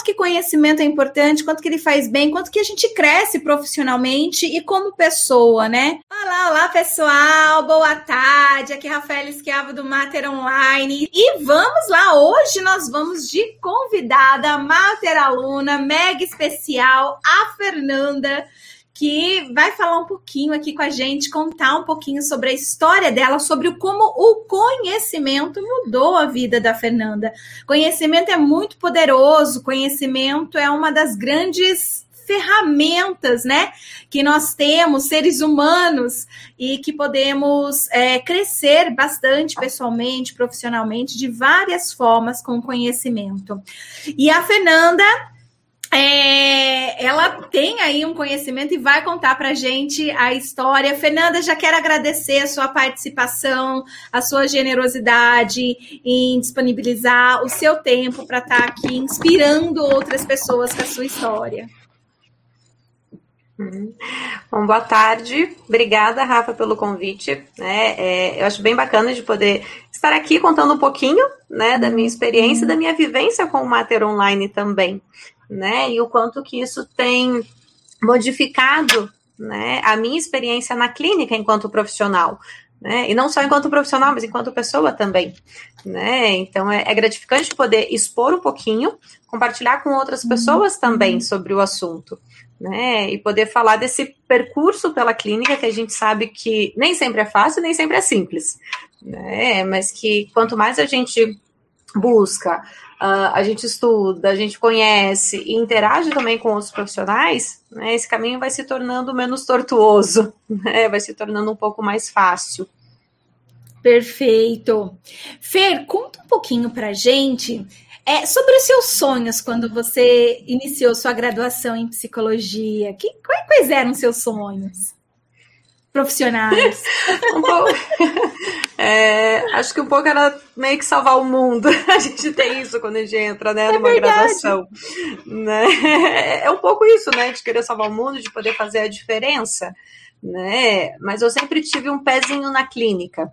quanto que conhecimento é importante, quanto que ele faz bem, quanto que a gente cresce profissionalmente e como pessoa, né? Olá, olá, pessoal, boa tarde. Aqui é Rafael Esquiavo do Mater Online. E vamos lá, hoje nós vamos de convidada, Mater aluna, mega especial, a Fernanda que vai falar um pouquinho aqui com a gente, contar um pouquinho sobre a história dela, sobre como o conhecimento mudou a vida da Fernanda. Conhecimento é muito poderoso, conhecimento é uma das grandes ferramentas, né, que nós temos, seres humanos, e que podemos é, crescer bastante pessoalmente, profissionalmente, de várias formas com conhecimento. E a Fernanda é, ela tem aí um conhecimento e vai contar para gente a história. Fernanda, já quero agradecer a sua participação, a sua generosidade em disponibilizar o seu tempo para estar tá aqui inspirando outras pessoas com a sua história. Uhum. Bom, boa tarde. Obrigada, Rafa, pelo convite. É, é, eu acho bem bacana de poder estar aqui contando um pouquinho né, da minha experiência, da minha vivência com o Mater Online também né? E o quanto que isso tem modificado, né, a minha experiência na clínica enquanto profissional. Né? E não só enquanto profissional, mas enquanto pessoa também, né? Então é, é gratificante poder expor um pouquinho, compartilhar com outras pessoas também sobre o assunto, né? E poder falar desse percurso pela clínica que a gente sabe que nem sempre é fácil, nem sempre é simples, né? Mas que quanto mais a gente busca uh, a gente estuda, a gente conhece e interage também com outros profissionais, né, esse caminho vai se tornando menos tortuoso, né, vai se tornando um pouco mais fácil. Perfeito. Fer, conta um pouquinho para gente é, sobre os seus sonhos quando você iniciou sua graduação em psicologia. Que, quais eram os seus sonhos? profissionais. um pouco, é, acho que um pouco era meio que salvar o mundo. A gente tem isso quando a gente entra né, é numa verdade. graduação. Né? É um pouco isso, né? De querer salvar o mundo, de poder fazer a diferença. Né? Mas eu sempre tive um pezinho na clínica.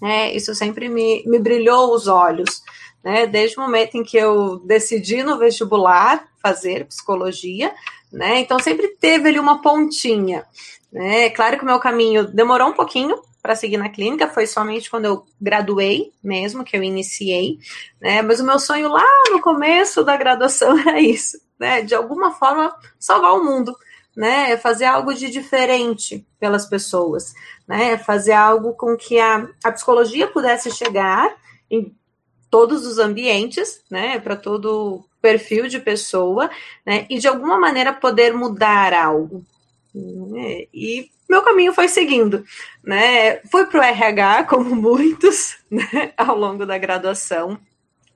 Né? Isso sempre me, me brilhou os olhos. Né? Desde o momento em que eu decidi no vestibular fazer psicologia, né? Então sempre teve ali uma pontinha. Né? Claro que o meu caminho demorou um pouquinho para seguir na clínica, foi somente quando eu graduei mesmo que eu iniciei, né? Mas o meu sonho lá no começo da graduação era isso, né? De alguma forma salvar o mundo, né? Fazer algo de diferente pelas pessoas, né? Fazer algo com que a, a psicologia pudesse chegar em todos os ambientes, né? Para todo perfil de pessoa, né? E de alguma maneira poder mudar algo? E meu caminho foi seguindo, né? Fui para o RH, como muitos, né? ao longo da graduação.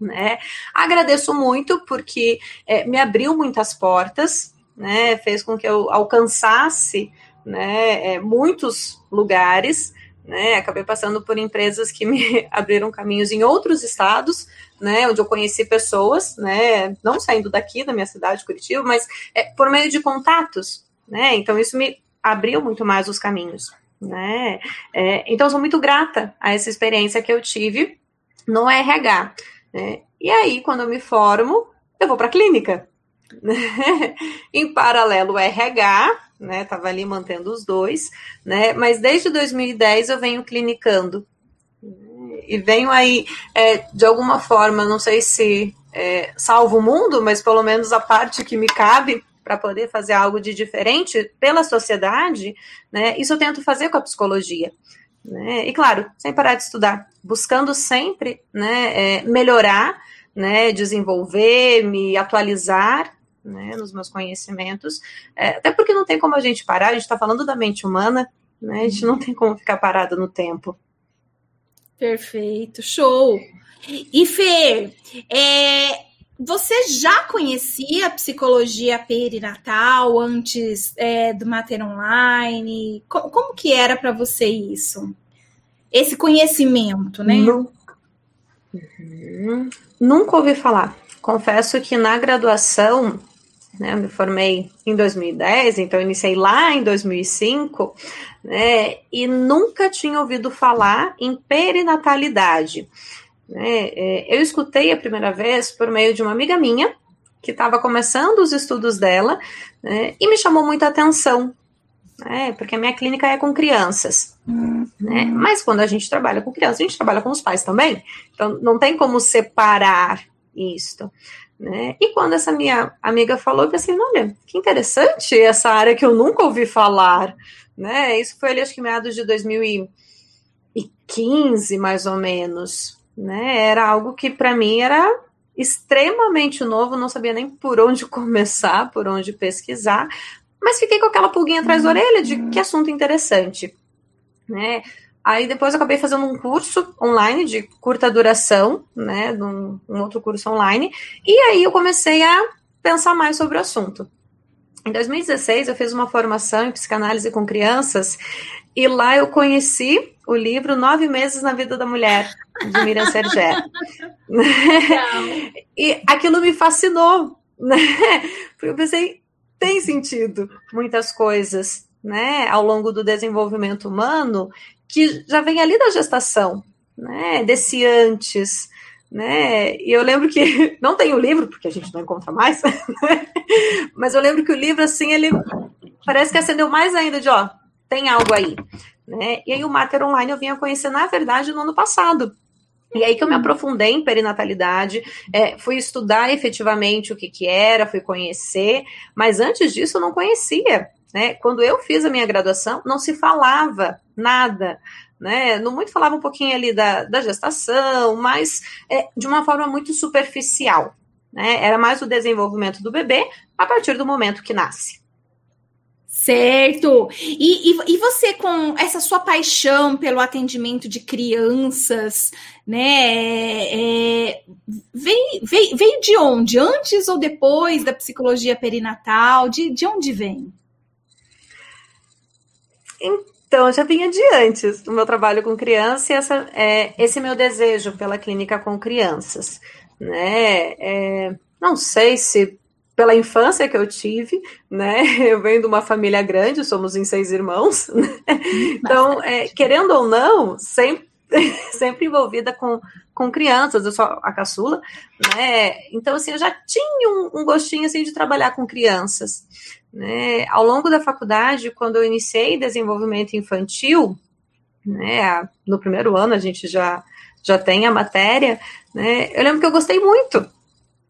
Né? Agradeço muito porque é, me abriu muitas portas, né? Fez com que eu alcançasse né, é, muitos lugares, né? Acabei passando por empresas que me abriram caminhos em outros estados, né? Onde eu conheci pessoas, né? Não saindo daqui da minha cidade, Curitiba, mas é, por meio de contatos, né? Então isso me abriu muito mais os caminhos, né? É, então sou muito grata a essa experiência que eu tive no RH, né? E aí quando eu me formo, eu vou para a clínica. Né? em paralelo RH, né? Tava ali mantendo os dois, né? Mas desde 2010 eu venho clinicando e venho aí é, de alguma forma, não sei se é, salvo o mundo, mas pelo menos a parte que me cabe para poder fazer algo de diferente pela sociedade, né? Isso eu tento fazer com a psicologia. Né? E claro, sem parar de estudar, buscando sempre né, é, melhorar, né, desenvolver, me atualizar né, nos meus conhecimentos, é, até porque não tem como a gente parar, a gente está falando da mente humana, né, a gente não tem como ficar parado no tempo. Perfeito, show! E Fê, é, você já conhecia a psicologia perinatal antes é, do Mater Online? Como, como que era para você isso? Esse conhecimento, né? Nunca. Uhum. Nunca ouvi falar. Confesso que na graduação, né, eu me formei em 2010, então iniciei lá em 2005, né, e nunca tinha ouvido falar em perinatalidade. Né? É, eu escutei a primeira vez por meio de uma amiga minha, que estava começando os estudos dela né, e me chamou muita atenção, né, porque a minha clínica é com crianças. Né, mas quando a gente trabalha com crianças, a gente trabalha com os pais também. Então não tem como separar isto. Né? E quando essa minha amiga falou, eu pensei, olha, que interessante essa área que eu nunca ouvi falar. Né? Isso foi ali, acho que meados de 2015, mais ou menos. Né? Era algo que para mim era extremamente novo, não sabia nem por onde começar, por onde pesquisar, mas fiquei com aquela pulguinha atrás da orelha de que assunto interessante. Né? Aí depois acabei fazendo um curso online de curta duração, né, num, um outro curso online, e aí eu comecei a pensar mais sobre o assunto. Em 2016 eu fiz uma formação em psicanálise com crianças e lá eu conheci o livro Nove Meses na Vida da Mulher, de Miriam Sergé. e aquilo me fascinou, né? Porque eu pensei, tem sentido muitas coisas, né, ao longo do desenvolvimento humano que já vem ali da gestação, né? Desse antes, né? E eu lembro que não tem o livro porque a gente não encontra mais, né? mas eu lembro que o livro assim ele parece que acendeu mais ainda de ó, tem algo aí, né? E aí o Mater Online eu vinha conhecer na verdade no ano passado. E aí que eu me aprofundei em perinatalidade, é, fui estudar efetivamente o que, que era, fui conhecer, mas antes disso eu não conhecia. Né? Quando eu fiz a minha graduação, não se falava nada. Né? No muito falava um pouquinho ali da, da gestação, mas é, de uma forma muito superficial. Né? Era mais o desenvolvimento do bebê a partir do momento que nasce. Certo. E, e, e, você, com essa sua paixão pelo atendimento de crianças, né? É, veio, veio, veio de onde? Antes ou depois da psicologia perinatal? De, de onde vem? Então, já vinha de antes do meu trabalho com criança e essa, é, esse meu desejo pela clínica com crianças. Né? É, não sei se pela infância que eu tive, né? Eu venho de uma família grande, somos em seis irmãos, né? então, é, querendo ou não, sempre, sempre envolvida com, com crianças, eu sou a caçula, né? Então, assim, eu já tinha um, um gostinho assim de trabalhar com crianças. Né? Ao longo da faculdade, quando eu iniciei desenvolvimento infantil, né, no primeiro ano a gente já, já tem a matéria, né, eu lembro que eu gostei muito.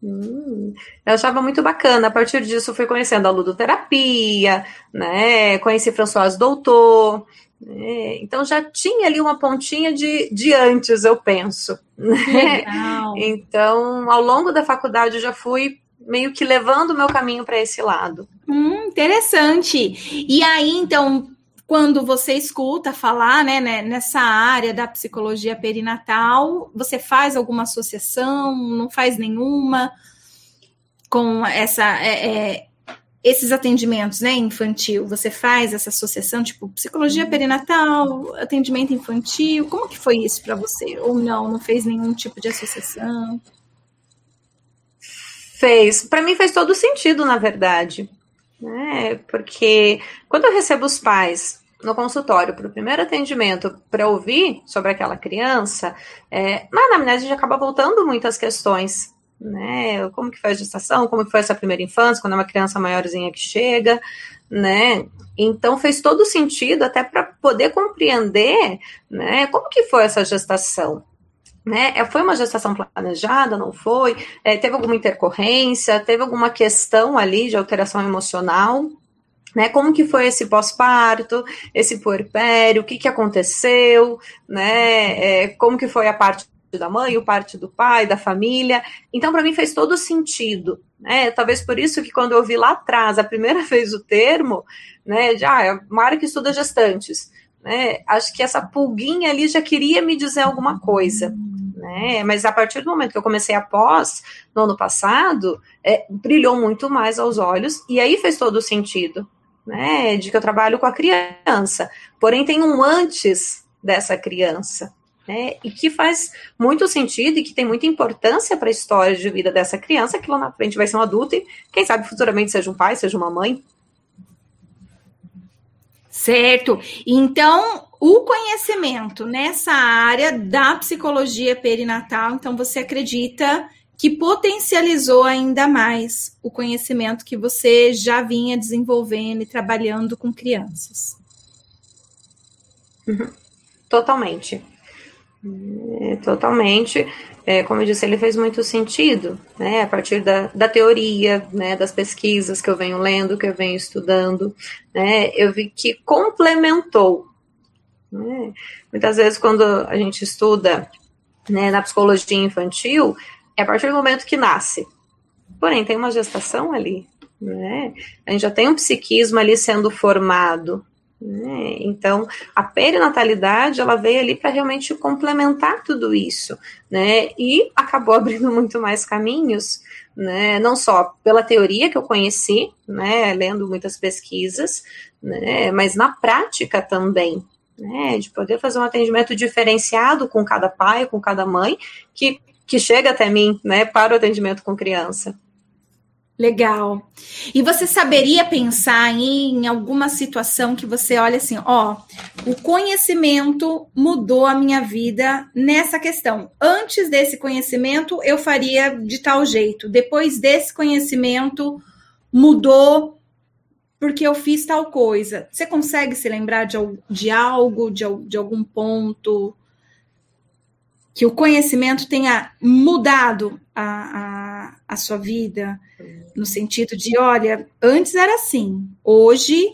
Hum, eu achava muito bacana. A partir disso, fui conhecendo a ludoterapia, né, conheci François Doutor, né, então já tinha ali uma pontinha de, de antes, eu penso. Né? Então, ao longo da faculdade, eu já fui meio que levando o meu caminho para esse lado. Hum, interessante. E aí, então, quando você escuta falar né, né, nessa área da psicologia perinatal, você faz alguma associação? Não faz nenhuma com essa é, é, esses atendimentos, né, infantil? Você faz essa associação, tipo psicologia perinatal, atendimento infantil? Como que foi isso para você? Ou não? Não fez nenhum tipo de associação? Fez. Para mim fez todo sentido, na verdade. Né? Porque quando eu recebo os pais no consultório para o primeiro atendimento para ouvir sobre aquela criança, é, na anamnese a gente acaba voltando muitas questões. Né? Como que foi a gestação, como que foi essa primeira infância, quando é uma criança maiorzinha que chega, né? Então fez todo sentido até para poder compreender, né, como que foi essa gestação, né? É, foi uma gestação planejada, não foi? É, teve alguma intercorrência? Teve alguma questão ali de alteração emocional? Né, como que foi esse pós-parto, esse puerpério, o que, que aconteceu, né, é, como que foi a parte da mãe, o parte do pai, da família. Então, para mim, fez todo sentido. Né? Talvez por isso que quando eu vi lá atrás, a primeira vez o termo, né, já é uma área que estuda gestantes. Né? Acho que essa pulguinha ali já queria me dizer alguma coisa né? Mas a partir do momento que eu comecei a pós, no ano passado, é, brilhou muito mais aos olhos, e aí fez todo sentido, né? De que eu trabalho com a criança. Porém, tem um antes dessa criança, né? E que faz muito sentido e que tem muita importância para a história de vida dessa criança, que lá na frente vai ser um adulto e, quem sabe, futuramente seja um pai, seja uma mãe. Certo. Então, o conhecimento nessa área da psicologia perinatal, então você acredita que potencializou ainda mais o conhecimento que você já vinha desenvolvendo e trabalhando com crianças. Uhum. Totalmente. É, totalmente. É, como eu disse, ele fez muito sentido, né? A partir da, da teoria, né? Das pesquisas que eu venho lendo, que eu venho estudando, né? Eu vi que complementou. Né? Muitas vezes, quando a gente estuda né, na psicologia infantil, é a partir do momento que nasce. Porém, tem uma gestação ali, né? A gente já tem um psiquismo ali sendo formado, né? Então, a perinatalidade ela veio ali para realmente complementar tudo isso, né? E acabou abrindo muito mais caminhos, né? Não só pela teoria que eu conheci, né? Lendo muitas pesquisas, né? Mas na prática também, né? De poder fazer um atendimento diferenciado com cada pai, com cada mãe, que que chega até mim, né? Para o atendimento com criança. Legal. E você saberia pensar em alguma situação que você olha assim, ó, o conhecimento mudou a minha vida nessa questão. Antes desse conhecimento, eu faria de tal jeito. Depois desse conhecimento, mudou porque eu fiz tal coisa. Você consegue se lembrar de, de algo, de, de algum ponto que o conhecimento tenha mudado a, a, a sua vida, no sentido de, olha, antes era assim, hoje,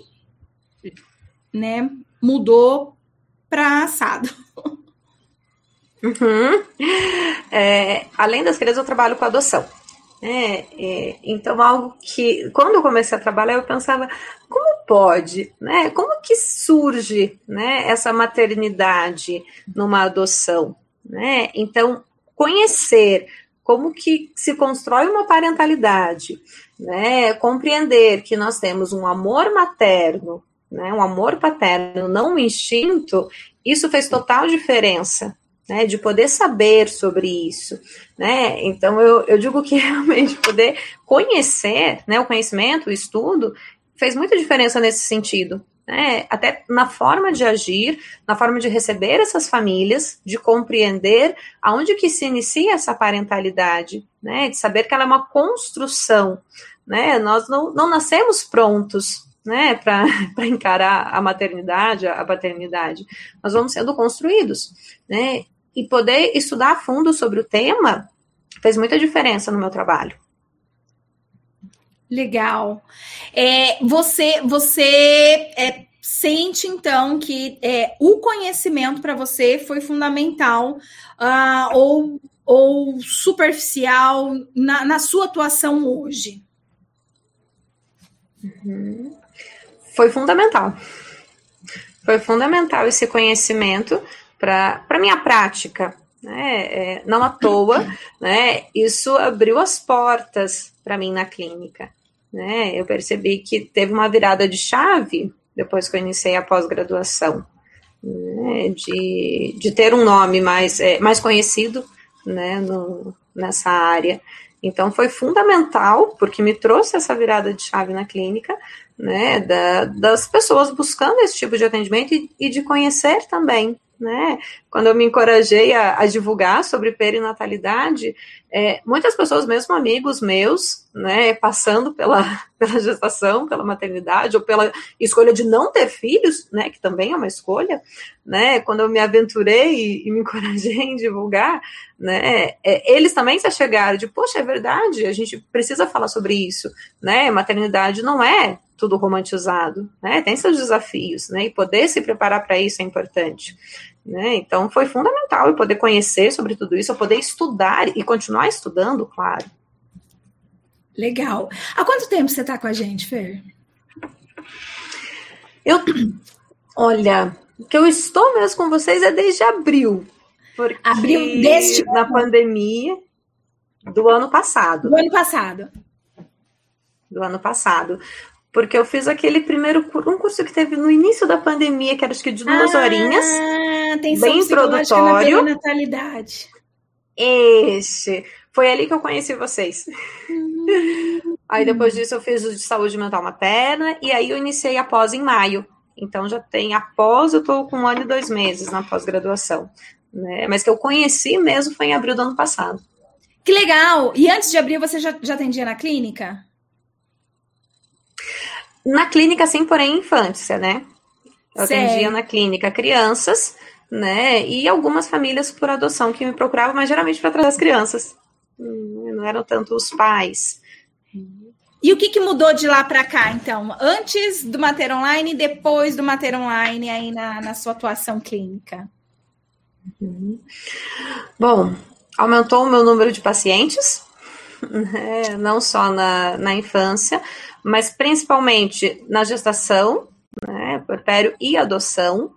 né, mudou para assado. Uhum. É, além das crianças, eu trabalho com adoção. É, é, então, algo que, quando eu comecei a trabalhar, eu pensava, como pode, né? Como que surge né, essa maternidade numa adoção? Né? Então, conhecer como que se constrói uma parentalidade, né? Compreender que nós temos um amor materno, né? Um amor paterno, não um instinto, isso fez total diferença, né, de poder saber sobre isso, né, então eu, eu digo que realmente poder conhecer, né, o conhecimento, o estudo, fez muita diferença nesse sentido, né, até na forma de agir, na forma de receber essas famílias, de compreender aonde que se inicia essa parentalidade, né, de saber que ela é uma construção, né, nós não, não nascemos prontos, né, para encarar a maternidade, a paternidade, nós vamos sendo construídos, né, e poder estudar a fundo sobre o tema fez muita diferença no meu trabalho. Legal. É, você você é, sente então que é, o conhecimento para você foi fundamental uh, ou, ou superficial na, na sua atuação hoje? Uhum. Foi fundamental. Foi fundamental esse conhecimento para a minha prática. Né? É, não à toa, né? isso abriu as portas para mim na clínica né? Eu percebi que teve uma virada de chave depois que eu iniciei a pós-graduação, né? de, de ter um nome mais, é, mais conhecido né? No, nessa área. Então foi fundamental, porque me trouxe essa virada de chave na clínica, né, da, das pessoas buscando esse tipo de atendimento e, e de conhecer também né? Quando eu me encorajei a, a divulgar sobre perinatalidade, é, muitas pessoas, mesmo amigos meus, né, passando pela, pela gestação, pela maternidade, ou pela escolha de não ter filhos, né, que também é uma escolha, né, quando eu me aventurei e, e me encorajei em divulgar, né, é, eles também se chegaram de, poxa, é verdade, a gente precisa falar sobre isso, né, maternidade não é tudo romantizado, né? Tem seus desafios, né? E poder se preparar para isso é importante, né? Então foi fundamental eu poder conhecer sobre tudo isso, eu poder estudar e continuar estudando, claro. Legal. Há quanto tempo você está com a gente, Fer? Eu, olha, que eu estou mesmo com vocês é desde abril. Porque abril deste na pandemia do ano passado. Do ano passado. Do ano passado porque eu fiz aquele primeiro um curso que teve no início da pandemia, que era acho que de duas ah, horinhas, bem introdutório. Na natalidade. Esse. Foi ali que eu conheci vocês. Uhum. aí depois disso eu fiz o de saúde mental materna e aí eu iniciei a pós em maio. Então já tem após, eu tô com um ano e dois meses na pós-graduação. Né? Mas que eu conheci mesmo foi em abril do ano passado. Que legal! E antes de abrir, você já, já atendia na clínica? Na clínica, sim, porém infância, né? Eu atendia na clínica crianças, né? E algumas famílias por adoção que me procuravam, mas geralmente para trazer as crianças. Hum, não eram tanto os pais. E o que, que mudou de lá para cá, então? Antes do Mater Online e depois do Mater Online aí na, na sua atuação clínica? Uhum. Bom, aumentou o meu número de pacientes, né? não só na, na infância, mas principalmente na gestação, né? puerpério e adoção.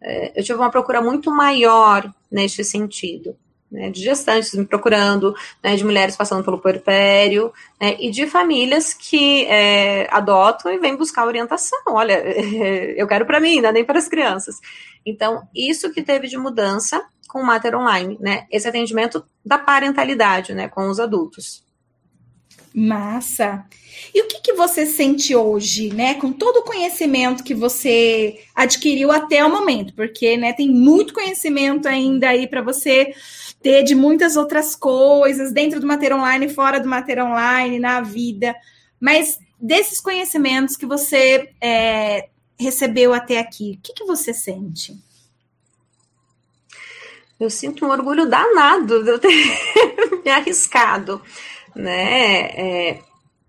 É, eu tive uma procura muito maior neste sentido né, de gestantes me procurando, né, de mulheres passando pelo puerpério, né, e de famílias que é, adotam e vêm buscar orientação. Olha, eu quero para mim, não nem para as crianças. Então, isso que teve de mudança com o Mater Online, né, esse atendimento da parentalidade, né, com os adultos. Massa. E o que, que você sente hoje, né, com todo o conhecimento que você adquiriu até o momento? Porque, né, tem muito conhecimento ainda aí para você ter de muitas outras coisas dentro do Mater Online, fora do Mater Online, na vida. Mas desses conhecimentos que você é, recebeu até aqui, o que, que você sente? Eu sinto um orgulho danado de eu ter me arriscado, né? É,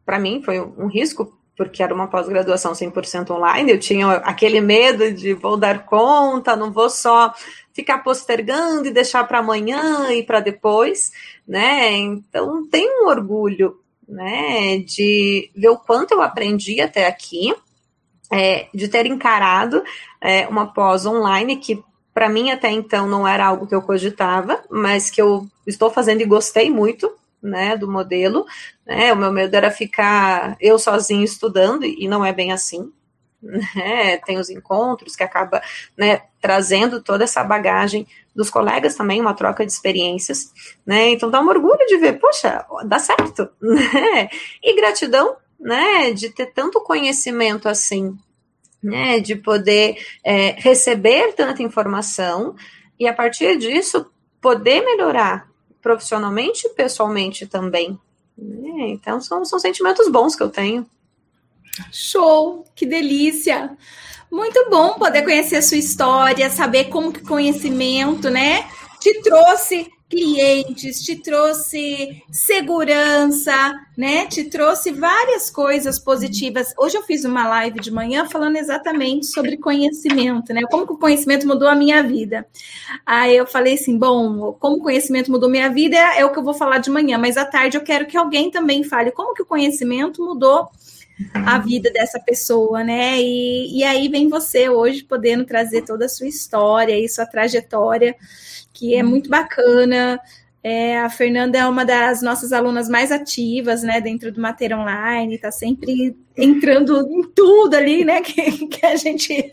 Para mim foi um risco, porque era uma pós-graduação 100% online, eu tinha aquele medo de vou dar conta, não vou só ficar postergando e deixar para amanhã e para depois, né? Então tem um orgulho, né, de ver o quanto eu aprendi até aqui, é, de ter encarado é, uma pós online que para mim até então não era algo que eu cogitava, mas que eu estou fazendo e gostei muito, né, do modelo, né, o meu medo era ficar eu sozinho estudando, e não é bem assim, né, tem os encontros que acaba né, trazendo toda essa bagagem dos colegas também, uma troca de experiências, né? Então dá um orgulho de ver, poxa, dá certo, né? E gratidão, né, de ter tanto conhecimento assim, né, de poder é, receber tanta informação e a partir disso poder melhorar profissionalmente e pessoalmente também. Né? Então são, são sentimentos bons que eu tenho. Show, que delícia! Muito bom poder conhecer a sua história, saber como que conhecimento, né, te trouxe clientes, te trouxe segurança, né? Te trouxe várias coisas positivas. Hoje eu fiz uma live de manhã falando exatamente sobre conhecimento, né? Como que o conhecimento mudou a minha vida. Aí eu falei assim, bom, como o conhecimento mudou minha vida é o que eu vou falar de manhã, mas à tarde eu quero que alguém também fale como que o conhecimento mudou a vida dessa pessoa, né? E, e aí vem você hoje podendo trazer toda a sua história e sua trajetória, que é muito bacana. É, a Fernanda é uma das nossas alunas mais ativas, né, dentro do Mater Online, está sempre entrando em tudo ali, né, que, que a gente...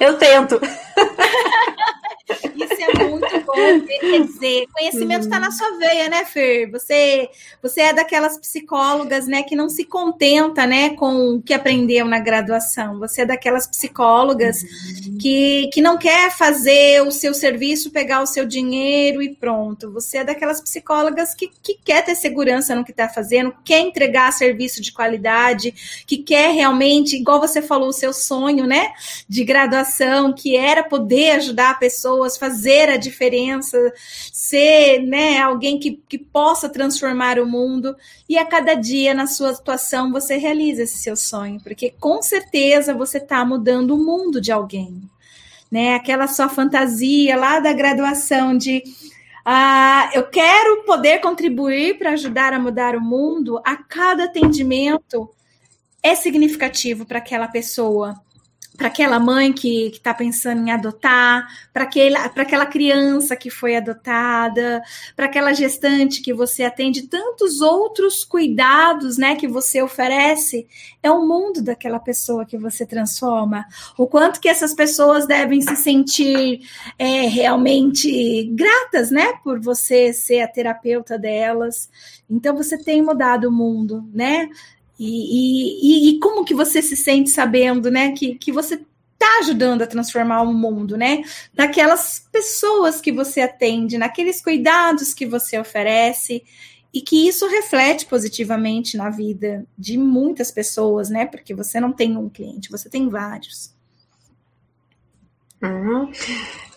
Eu tento. Isso é muito bom. Quer dizer, conhecimento está uhum. na sua veia, né, Fer? Você, você é daquelas psicólogas, né, que não se contenta, né, com o que aprendeu na graduação. Você é daquelas psicólogas uhum. que, que não quer fazer o seu serviço, pegar o seu dinheiro e pronto. Você é daquelas psicólogas que, que quer ter segurança no que está fazendo, quer entregar serviço de qualidade, que quer realmente, igual você falou, o seu sonho, né, de graduação, que era poder ajudar pessoas, fazer a diferença, ser né, alguém que, que possa transformar o mundo. E a cada dia na sua atuação você realiza esse seu sonho, porque com certeza você está mudando o mundo de alguém. Né? Aquela sua fantasia lá da graduação de ah, eu quero poder contribuir para ajudar a mudar o mundo, a cada atendimento é significativo para aquela pessoa para aquela mãe que está pensando em adotar, para aquela criança que foi adotada, para aquela gestante que você atende, tantos outros cuidados né, que você oferece, é o mundo daquela pessoa que você transforma. O quanto que essas pessoas devem se sentir é, realmente gratas né, por você ser a terapeuta delas. Então você tem mudado o mundo, né? E, e, e, como que você se sente sabendo, né, que, que você está ajudando a transformar o mundo, né? Naquelas pessoas que você atende, naqueles cuidados que você oferece e que isso reflete positivamente na vida de muitas pessoas, né? Porque você não tem um cliente, você tem vários. Uhum.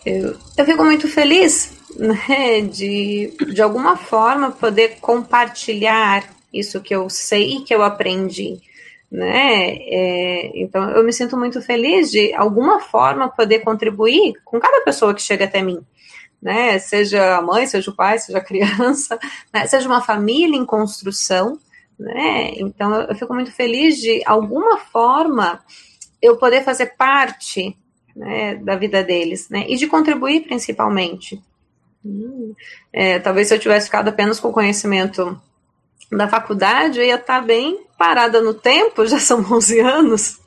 Eu, eu fico muito feliz né, de, de alguma forma, poder compartilhar isso que eu sei que eu aprendi. Né? É, então, eu me sinto muito feliz de alguma forma poder contribuir com cada pessoa que chega até mim né? Seja a mãe, seja o pai, seja a criança, né? seja uma família em construção, né? Então eu fico muito feliz de alguma forma eu poder fazer parte né, da vida deles, né? E de contribuir principalmente. É, talvez se eu tivesse ficado apenas com o conhecimento da faculdade, eu ia estar bem parada no tempo, já são 11 anos,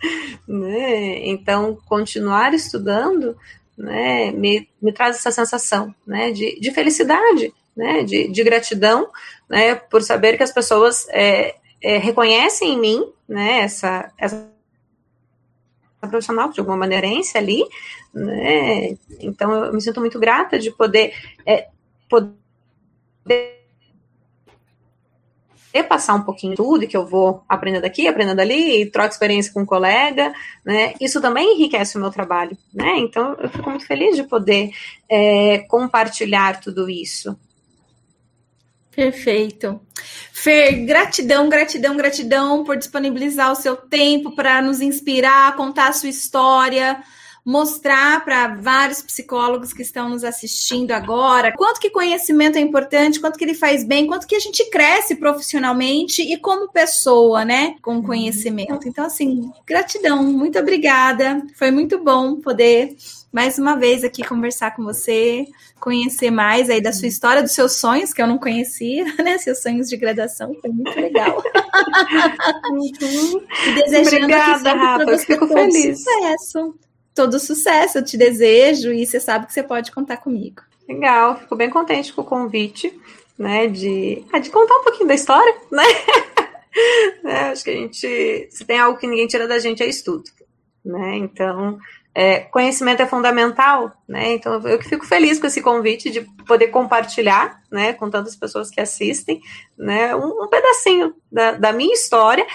né? Então, continuar estudando né, me, me traz essa sensação né, de, de felicidade, né, de, de gratidão, né, por saber que as pessoas é, é, reconhecem em mim né, essa, essa profissional de alguma maneirense ali, né, então eu me sinto muito grata de poder, é, poder passar um pouquinho tudo que eu vou aprendendo aqui, aprendendo ali, e troco experiência com um colega, né? Isso também enriquece o meu trabalho, né? Então eu fico muito feliz de poder é, compartilhar tudo isso. Perfeito. Fer, gratidão, gratidão, gratidão por disponibilizar o seu tempo para nos inspirar, contar a sua história mostrar para vários psicólogos que estão nos assistindo agora quanto que conhecimento é importante, quanto que ele faz bem, quanto que a gente cresce profissionalmente e como pessoa, né, com conhecimento. Então, assim, gratidão, muito obrigada. Foi muito bom poder mais uma vez aqui conversar com você, conhecer mais aí da sua história, dos seus sonhos, que eu não conhecia, né? Seus sonhos de graduação, foi muito legal. uhum. E desejando Obrigada, Rafa, eu fico feliz. Sucesso todo sucesso, eu te desejo e você sabe que você pode contar comigo. Legal, fico bem contente com o convite, né, de, ah, de contar um pouquinho da história, né? né? Acho que a gente, se tem algo que ninguém tira da gente é estudo, né? Então, é, conhecimento é fundamental, né? Então, eu que fico feliz com esse convite de poder compartilhar, né, com tantas pessoas que assistem, né, um, um pedacinho da, da minha história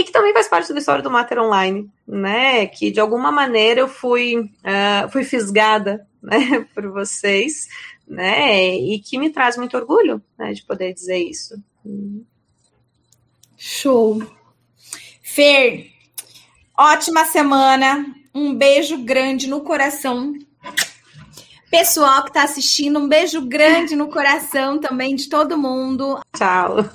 e que também faz parte da história do Mater Online, né? Que de alguma maneira eu fui, uh, fui fisgada né, por vocês, né? E que me traz muito orgulho né, de poder dizer isso. Show. Fer, ótima semana. Um beijo grande no coração. Pessoal que está assistindo, um beijo grande no coração também de todo mundo. Tchau.